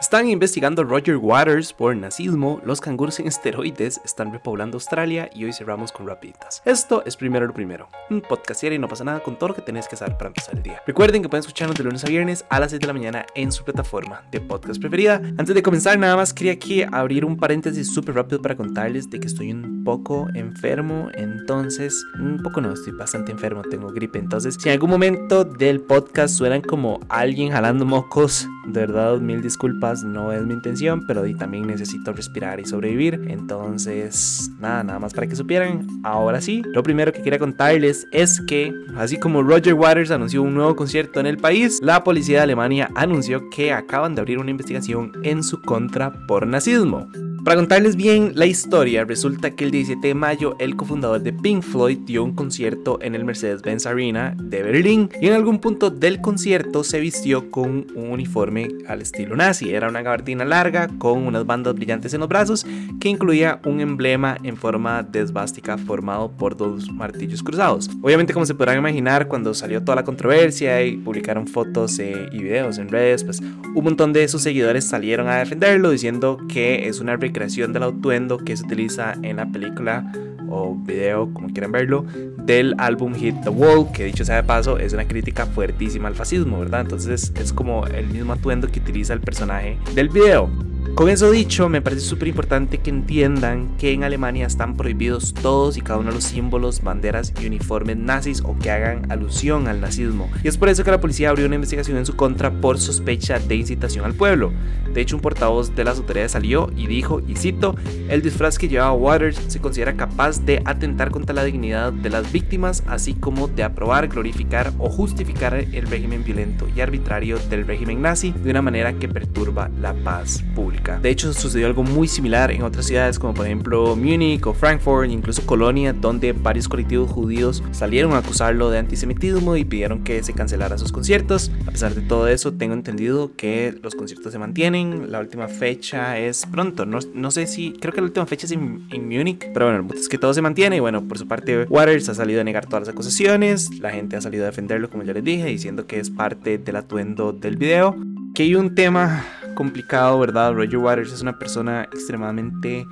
Están investigando Roger Waters por nazismo, los canguros en esteroides están repoblando Australia y hoy cerramos con rapiditas. Esto es primero lo primero, un podcast y no pasa nada con todo lo que tenés que saber para empezar el día. Recuerden que pueden escucharnos de lunes a viernes a las 6 de la mañana en su plataforma de podcast preferida. Antes de comenzar nada más quería aquí abrir un paréntesis súper rápido para contarles de que estoy un poco enfermo, entonces, un poco no, estoy bastante enfermo, tengo gripe, entonces si en algún momento del podcast suenan como alguien jalando mocos, de verdad mil disculpas no es mi intención, pero también necesito respirar y sobrevivir. Entonces, nada, nada más para que supieran. Ahora sí, lo primero que quería contarles es que, así como Roger Waters anunció un nuevo concierto en el país, la policía de Alemania anunció que acaban de abrir una investigación en su contra por nazismo. Para contarles bien la historia, resulta que el 17 de mayo el cofundador de Pink Floyd dio un concierto en el Mercedes-Benz Arena de Berlín y en algún punto del concierto se vistió con un uniforme al estilo nazi. Era una gabardina larga con unas bandas brillantes en los brazos que incluía un emblema en forma de esvástica formado por dos martillos cruzados. Obviamente como se podrán imaginar cuando salió toda la controversia y publicaron fotos eh, y videos en redes, pues un montón de sus seguidores salieron a defenderlo diciendo que es una creación del atuendo que se utiliza en la película o video, como quieran verlo, del álbum Hit the Wall, que dicho sea de paso, es una crítica fuertísima al fascismo, ¿verdad? Entonces es como el mismo atuendo que utiliza el personaje del video. Con eso dicho, me parece súper importante que entiendan que en Alemania están prohibidos todos y cada uno de los símbolos, banderas y uniformes nazis o que hagan alusión al nazismo. Y es por eso que la policía abrió una investigación en su contra por sospecha de incitación al pueblo. De hecho, un portavoz de las autoridades salió y dijo, y cito, el disfraz que llevaba Waters se considera capaz de atentar contra la dignidad de las víctimas, así como de aprobar, glorificar o justificar el régimen violento y arbitrario del régimen nazi de una manera que perturba la paz pública. De hecho, sucedió algo muy similar en otras ciudades como por ejemplo Múnich o Frankfurt, incluso Colonia, donde varios colectivos judíos salieron a acusarlo de antisemitismo y pidieron que se cancelara sus conciertos. A pesar de todo eso, tengo entendido que los conciertos se mantienen. La última fecha es pronto. No, no sé si, creo que la última fecha es en, en Múnich, pero bueno, es que todo se mantiene. Y bueno, por su parte, Waters ha salido a negar todas las acusaciones. La gente ha salido a defenderlo, como ya les dije, diciendo que es parte del atuendo del video. Que hay un tema complicado, ¿verdad? Roger Waters es una persona extremadamente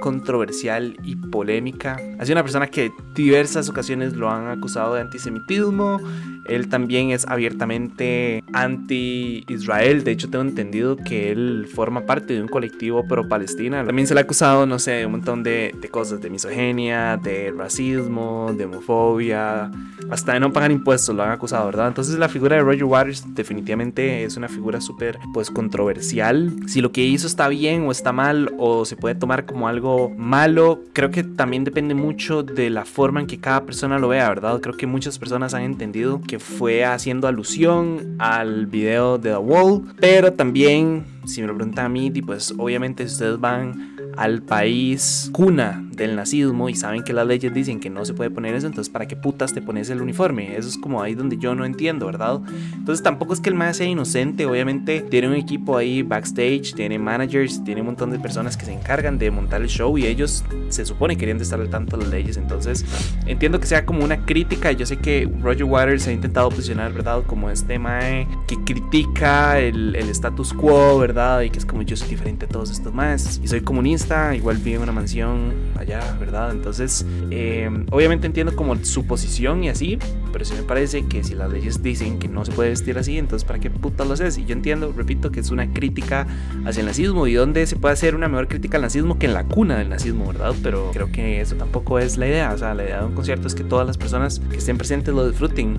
controversial y polémica. Ha sido una persona que diversas ocasiones lo han acusado de antisemitismo. Él también es abiertamente anti-Israel. De hecho, tengo entendido que él forma parte de un colectivo pro-Palestina. También se le ha acusado, no sé, de un montón de, de, cosas, de misoginia, de racismo, de homofobia, hasta de no pagar impuestos lo han acusado, ¿verdad? Entonces la figura de Roger Waters definitivamente es una figura súper, pues, controversial. Si lo que hizo está bien o está mal o se puede tomar como algo malo, creo que también depende mucho de la forma en que cada persona lo vea, ¿verdad? Creo que muchas personas han entendido que fue haciendo alusión al video de The Wall, pero también, si me lo preguntan a mí, pues obviamente si ustedes van al país cuna del nazismo y saben que las leyes dicen que no se puede poner eso, entonces ¿para qué putas te pones el uniforme? Eso es como ahí donde yo no entiendo, ¿verdad? Entonces tampoco es que el más sea inocente, obviamente tiene un equipo ahí backstage, tiene managers, tiene un montón de personas que se encargan de montar el show y ellos se supone querían estar al tanto de las leyes, entonces entiendo que sea como una crítica, yo sé que Roger Waters ha intentado posicionar, ¿verdad? Como este mae que critica el, el status quo, ¿verdad? Y que es como yo soy diferente a todos estos más y soy comunista igual vive en una mansión allá, ¿verdad? Entonces, eh, obviamente entiendo como su posición y así, pero sí me parece que si las leyes dicen que no se puede vestir así, entonces ¿para qué puta lo haces? Y yo entiendo, repito, que es una crítica hacia el nazismo y donde se puede hacer una mejor crítica al nazismo que en la cuna del nazismo, ¿verdad? Pero creo que eso tampoco es la idea, o sea, la idea de un concierto es que todas las personas que estén presentes lo disfruten.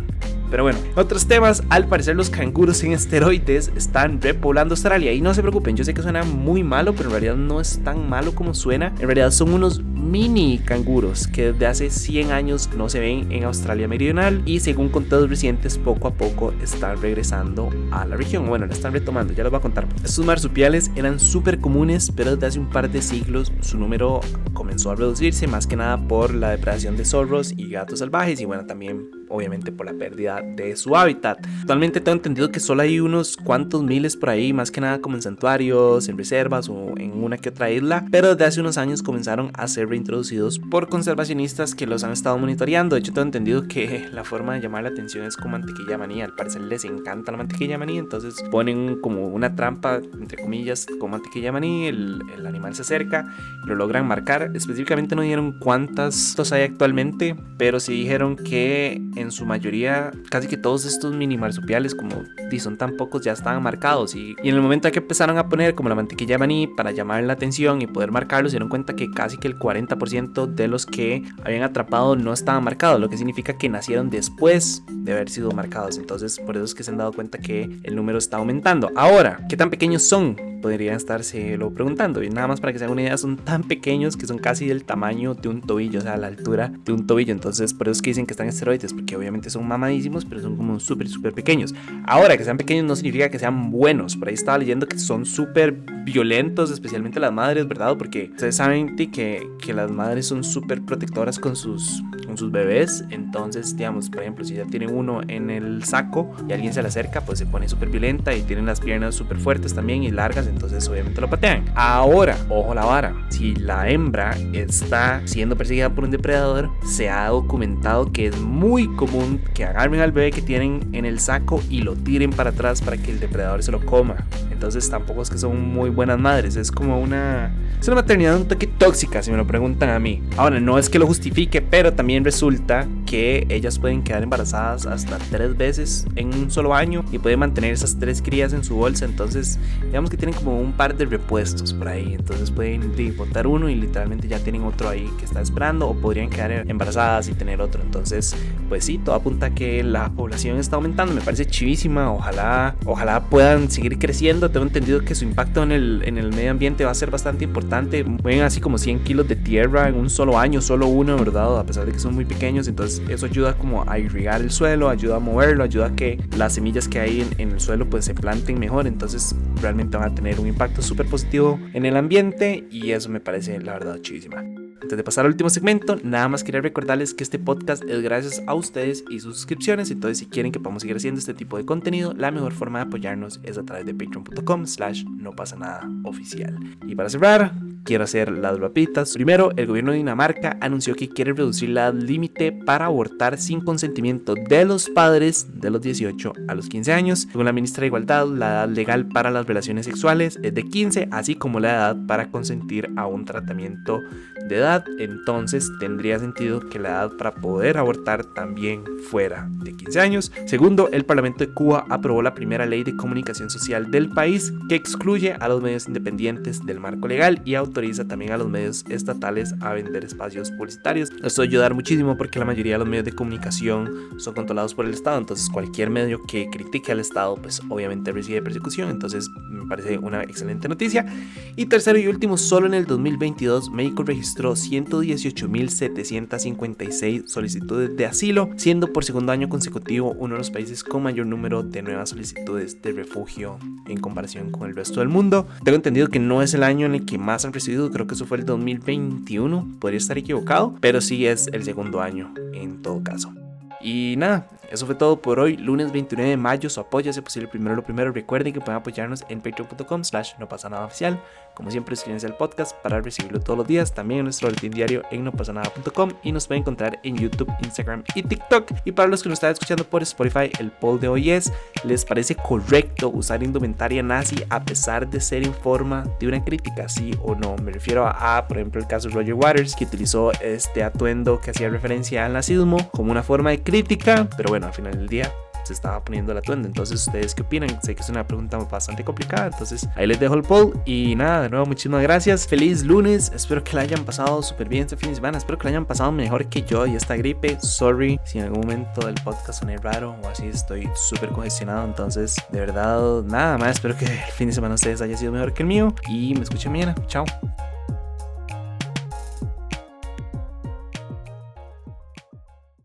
Pero bueno, otros temas, al parecer los canguros en esteroides están repoblando Australia y no se preocupen, yo sé que suena muy malo, pero en realidad no es tan malo como suena, en realidad son unos mini canguros que desde hace 100 años no se ven en Australia Meridional y según contados recientes poco a poco están regresando a la región. Bueno, la están retomando, ya les voy a contar. Estos marsupiales eran súper comunes, pero desde hace un par de siglos su número comenzó a reducirse más que nada por la depredación de zorros y gatos salvajes y bueno, también obviamente por la pérdida de su hábitat. Actualmente tengo entendido que solo hay unos cuantos miles por ahí, más que nada como en santuarios, en reservas o en una que otra isla, pero desde hace unos años comenzaron a ser reintroducidos por conservacionistas que los han estado monitoreando. De hecho, tengo entendido que la forma de llamar la atención es con mantequilla maní. Al parecer les encanta la mantequilla maní, entonces ponen como una trampa, entre comillas, con mantequilla maní, el, el animal se acerca, lo logran marcar. Específicamente no dieron cuántas hay actualmente, pero sí dijeron que en su mayoría, casi que todos estos mini marsupiales, como son tan pocos, ya estaban marcados. Y, y en el momento en que empezaron a poner como la mantequilla maní para llamar la atención y poder marcarlos, se dieron cuenta que casi que el 40% de los que habían atrapado no estaban marcados, lo que significa que nacieron después de haber sido marcados. Entonces, por eso es que se han dado cuenta que el número está aumentando. Ahora, ¿qué tan pequeños son? Podrían estarse lo preguntando. Y nada más para que se hagan una idea, son tan pequeños que son casi del tamaño de un tobillo, o sea, la altura de un tobillo. Entonces, por eso es que dicen que están esteroides, porque obviamente son mamadísimos, pero son como súper, súper pequeños. Ahora, que sean pequeños no significa que sean buenos. Por ahí estaba leyendo que son súper violentos, especialmente las madres, ¿verdad? Porque ustedes saben que, que las madres son súper protectoras con sus, con sus bebés. Entonces, digamos, por ejemplo, si ya tienen uno en el saco y alguien se le acerca, pues se pone súper violenta y tienen las piernas súper fuertes también y largas, entonces obviamente lo patean. Ahora, ojo la vara, si la hembra está siendo perseguida por un depredador, se ha documentado que es muy común que agarren al bebé que tienen en el saco y lo tiren para atrás para que el depredador se lo coma. Entonces tampoco es que son muy buenas madres, es como una... Es una maternidad un toque tóxica, si me lo preguntan a mí. Ahora, no es que lo justifique, pero también resulta que ellas pueden quedar embarazadas hasta tres veces en un solo año y pueden mantener esas tres crías en su bolsa. Entonces, digamos que tienen como un par de repuestos por ahí. Entonces pueden botar uno y literalmente ya tienen otro ahí que está esperando o podrían quedar embarazadas y tener otro. Entonces, pues sí, todo apunta a que la población está aumentando. Me parece chivísima. Ojalá, ojalá puedan seguir creciendo. Tengo entendido que su impacto en el, en el medio ambiente va a ser bastante importante. Mueven así como 100 kilos de tierra en un solo año, solo uno, ¿verdad? A pesar de que son muy pequeños. Entonces, eso ayuda como a irrigar el suelo, ayuda a moverlo, ayuda a que las semillas que hay en, en el suelo pues se planten mejor. Entonces, realmente van a tener un impacto súper positivo en el ambiente y eso me parece la verdad chidísima. Antes de pasar al último segmento, nada más quería recordarles que este podcast es gracias a ustedes y sus suscripciones. Entonces, si quieren que podamos seguir haciendo este tipo de contenido, la mejor forma de apoyarnos es a través de patreon.com slash no pasa nada oficial. Y para cerrar, quiero hacer las rapitas. Primero, el gobierno de Dinamarca anunció que quiere reducir la límite para abortar sin consentimiento de los padres de los 18 a los 15 años. Según la ministra de Igualdad, la edad legal para las relaciones sexuales es de 15, así como la edad para consentir a un tratamiento de edad entonces tendría sentido que la edad para poder abortar también fuera de 15 años. Segundo, el Parlamento de Cuba aprobó la primera ley de comunicación social del país que excluye a los medios independientes del marco legal y autoriza también a los medios estatales a vender espacios publicitarios. Esto ayudar muchísimo porque la mayoría de los medios de comunicación son controlados por el Estado, entonces cualquier medio que critique al Estado pues obviamente recibe persecución, entonces me parece una excelente noticia. Y tercero y último, solo en el 2022 México registró 118.756 solicitudes de asilo, siendo por segundo año consecutivo uno de los países con mayor número de nuevas solicitudes de refugio en comparación con el resto del mundo. Tengo entendido que no es el año en el que más han recibido, creo que eso fue el 2021, podría estar equivocado, pero sí es el segundo año en todo caso. Y nada, eso fue todo por hoy, lunes 29 de mayo. Su apoyo es posible primero lo primero. Recuerden que pueden apoyarnos en patreon.com slash no pasa nada oficial. Como siempre, suscríbanse al podcast para recibirlo todos los días. También en nuestro boletín diario en nopasanada.com y nos pueden encontrar en YouTube, Instagram y TikTok. Y para los que nos están escuchando por Spotify, el poll de hoy es: ¿les parece correcto usar indumentaria nazi a pesar de ser en forma de una crítica? ¿Sí o no? Me refiero a, por ejemplo, el caso de Roger Waters, que utilizó este atuendo que hacía referencia al nazismo como una forma de crítica, pero bueno, al final del día se estaba poniendo la atuendo. Entonces, ¿ustedes qué opinan? Sé que es una pregunta bastante complicada. Entonces, ahí les dejo el poll. Y nada, de nuevo, muchísimas gracias. Feliz lunes. Espero que la hayan pasado súper bien este fin de semana. Espero que la hayan pasado mejor que yo y esta gripe. Sorry si en algún momento del podcast soné raro o así. Estoy súper congestionado. Entonces, de verdad, nada más. Espero que el fin de semana ustedes haya sido mejor que el mío. Y me escuchen mañana. Chao.